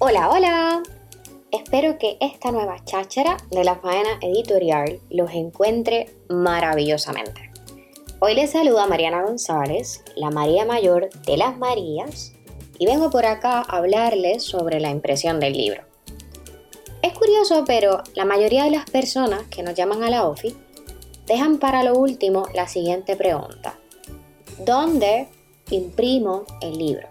Hola, hola. Espero que esta nueva cháchara de la faena editorial los encuentre maravillosamente. Hoy les saluda Mariana González, la María Mayor de las Marías, y vengo por acá a hablarles sobre la impresión del libro. Es curioso, pero la mayoría de las personas que nos llaman a la OFI dejan para lo último la siguiente pregunta. ¿Dónde imprimo el libro?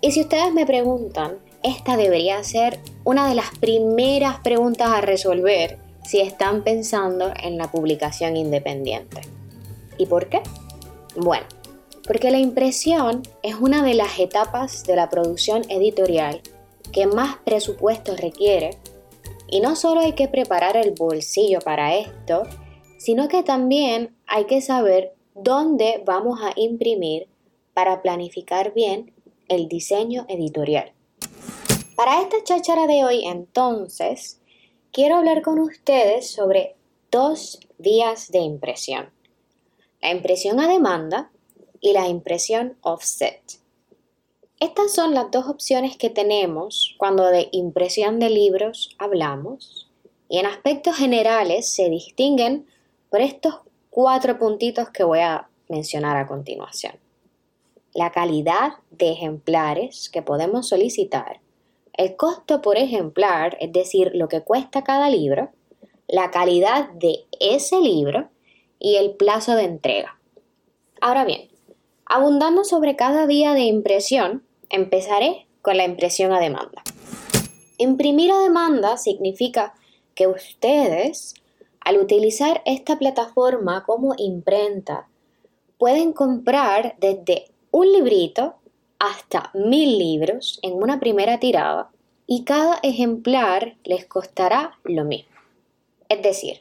Y si ustedes me preguntan, esta debería ser una de las primeras preguntas a resolver si están pensando en la publicación independiente. ¿Y por qué? Bueno, porque la impresión es una de las etapas de la producción editorial que más presupuesto requiere y no solo hay que preparar el bolsillo para esto, sino que también hay que saber dónde vamos a imprimir para planificar bien el diseño editorial. Para esta cháchara de hoy, entonces, quiero hablar con ustedes sobre dos vías de impresión. La impresión a demanda y la impresión offset. Estas son las dos opciones que tenemos cuando de impresión de libros hablamos y en aspectos generales se distinguen por estos cuatro puntitos que voy a mencionar a continuación. La calidad de ejemplares que podemos solicitar, el costo por ejemplar, es decir, lo que cuesta cada libro, la calidad de ese libro y el plazo de entrega. Ahora bien, abundando sobre cada vía de impresión, empezaré con la impresión a demanda. Imprimir a demanda significa que ustedes al utilizar esta plataforma como imprenta, pueden comprar desde un librito hasta mil libros en una primera tirada y cada ejemplar les costará lo mismo. Es decir,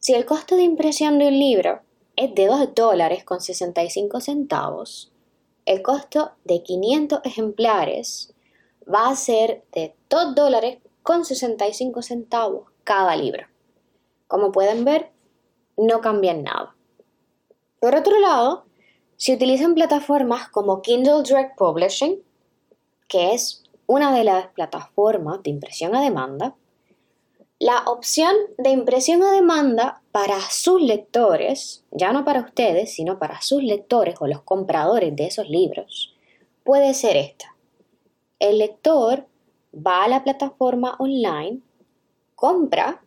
si el costo de impresión de un libro es de 2 dólares con 65 centavos, el costo de 500 ejemplares va a ser de 2 dólares con 65 centavos cada libro. Como pueden ver, no cambian nada. Por otro lado, si utilizan plataformas como Kindle Direct Publishing, que es una de las plataformas de impresión a demanda, la opción de impresión a demanda para sus lectores, ya no para ustedes, sino para sus lectores o los compradores de esos libros, puede ser esta. El lector va a la plataforma online, compra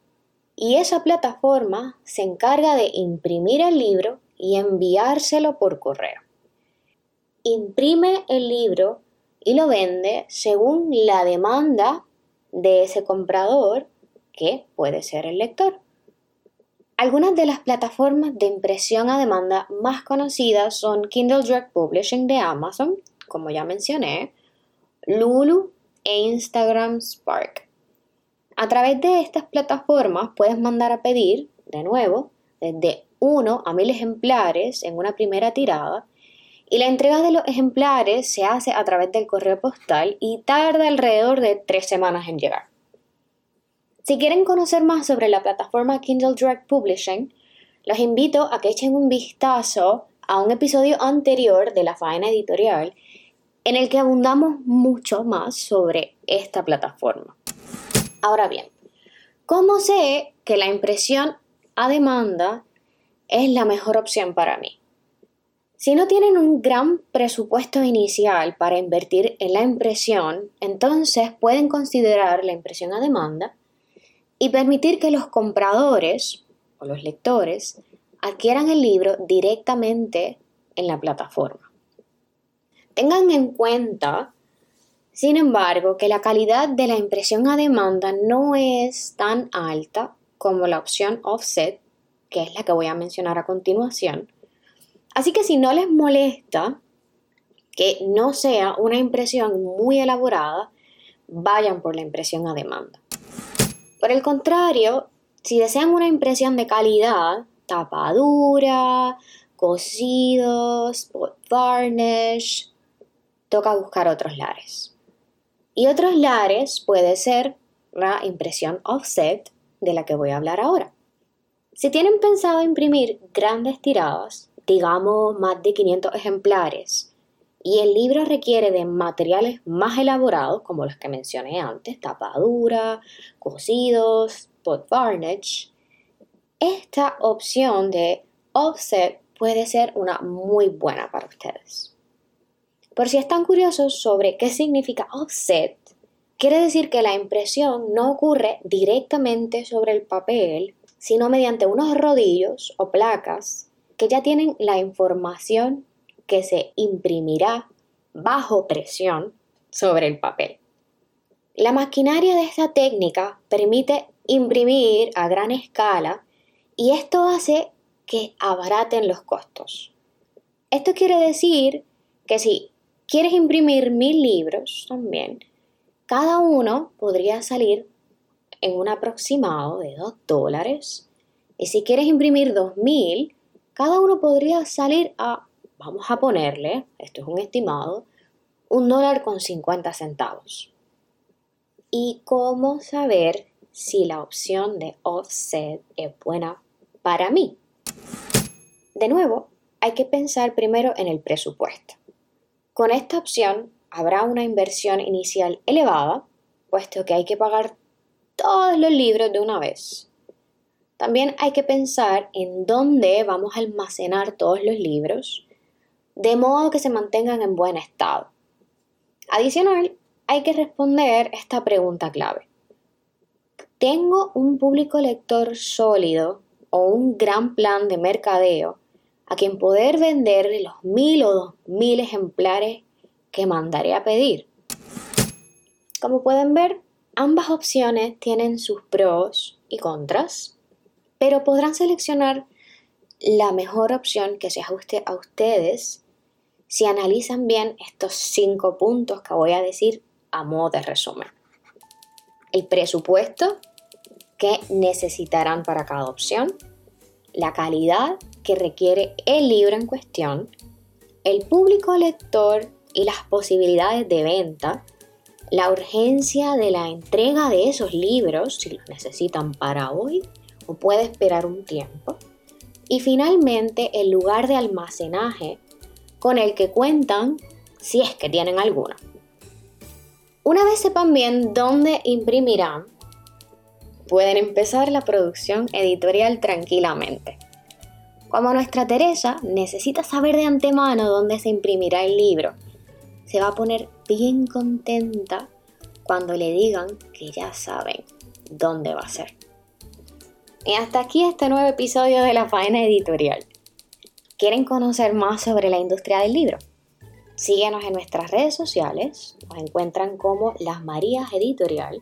y esa plataforma se encarga de imprimir el libro y enviárselo por correo. Imprime el libro y lo vende según la demanda de ese comprador, que puede ser el lector. Algunas de las plataformas de impresión a demanda más conocidas son Kindle Direct Publishing de Amazon, como ya mencioné, Lulu e Instagram Spark. A través de estas plataformas puedes mandar a pedir, de nuevo, desde 1 a 1000 ejemplares en una primera tirada y la entrega de los ejemplares se hace a través del correo postal y tarda alrededor de tres semanas en llegar. Si quieren conocer más sobre la plataforma Kindle Direct Publishing, los invito a que echen un vistazo a un episodio anterior de la faena editorial en el que abundamos mucho más sobre esta plataforma. Ahora bien, ¿cómo sé que la impresión a demanda es la mejor opción para mí? Si no tienen un gran presupuesto inicial para invertir en la impresión, entonces pueden considerar la impresión a demanda y permitir que los compradores o los lectores adquieran el libro directamente en la plataforma. Tengan en cuenta sin embargo, que la calidad de la impresión a demanda no es tan alta como la opción offset, que es la que voy a mencionar a continuación. Así que si no les molesta que no sea una impresión muy elaborada, vayan por la impresión a demanda. Por el contrario, si desean una impresión de calidad, tapadura, cosidos, varnish, toca buscar otros lares. Y otros lares puede ser la impresión offset de la que voy a hablar ahora. Si tienen pensado imprimir grandes tiradas, digamos más de 500 ejemplares, y el libro requiere de materiales más elaborados, como los que mencioné antes, tapadura, cosidos, pot varnish, esta opción de offset puede ser una muy buena para ustedes. Por si están curiosos sobre qué significa offset, quiere decir que la impresión no ocurre directamente sobre el papel, sino mediante unos rodillos o placas que ya tienen la información que se imprimirá bajo presión sobre el papel. La maquinaria de esta técnica permite imprimir a gran escala y esto hace que abaraten los costos. Esto quiere decir que si quieres imprimir mil libros también, cada uno podría salir en un aproximado de 2 dólares. Y si quieres imprimir 2000, cada uno podría salir a, vamos a ponerle, esto es un estimado, un dólar con 50 centavos. ¿Y cómo saber si la opción de offset es buena para mí? De nuevo, hay que pensar primero en el presupuesto. Con esta opción habrá una inversión inicial elevada, puesto que hay que pagar todos los libros de una vez. También hay que pensar en dónde vamos a almacenar todos los libros, de modo que se mantengan en buen estado. Adicional, hay que responder esta pregunta clave. ¿Tengo un público lector sólido o un gran plan de mercadeo a quien poder vender los mil o dos mil ejemplares que mandaré a pedir. Como pueden ver, ambas opciones tienen sus pros y contras, pero podrán seleccionar la mejor opción que se ajuste a ustedes si analizan bien estos cinco puntos que voy a decir a modo de resumen. El presupuesto que necesitarán para cada opción, la calidad que requiere el libro en cuestión, el público lector y las posibilidades de venta, la urgencia de la entrega de esos libros, si los necesitan para hoy o puede esperar un tiempo, y finalmente el lugar de almacenaje con el que cuentan si es que tienen alguno. Una vez sepan bien dónde imprimirán, pueden empezar la producción editorial tranquilamente. Como nuestra Teresa necesita saber de antemano dónde se imprimirá el libro, se va a poner bien contenta cuando le digan que ya saben dónde va a ser. Y hasta aquí este nuevo episodio de la faena editorial. ¿Quieren conocer más sobre la industria del libro? Síguenos en nuestras redes sociales, nos encuentran como Las Marías Editorial.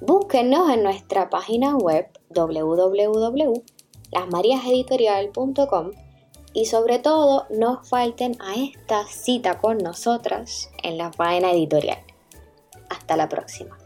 Búsquenos en nuestra página web www lasmariaseditorial.com y sobre todo no falten a esta cita con nosotras en la faena editorial. Hasta la próxima.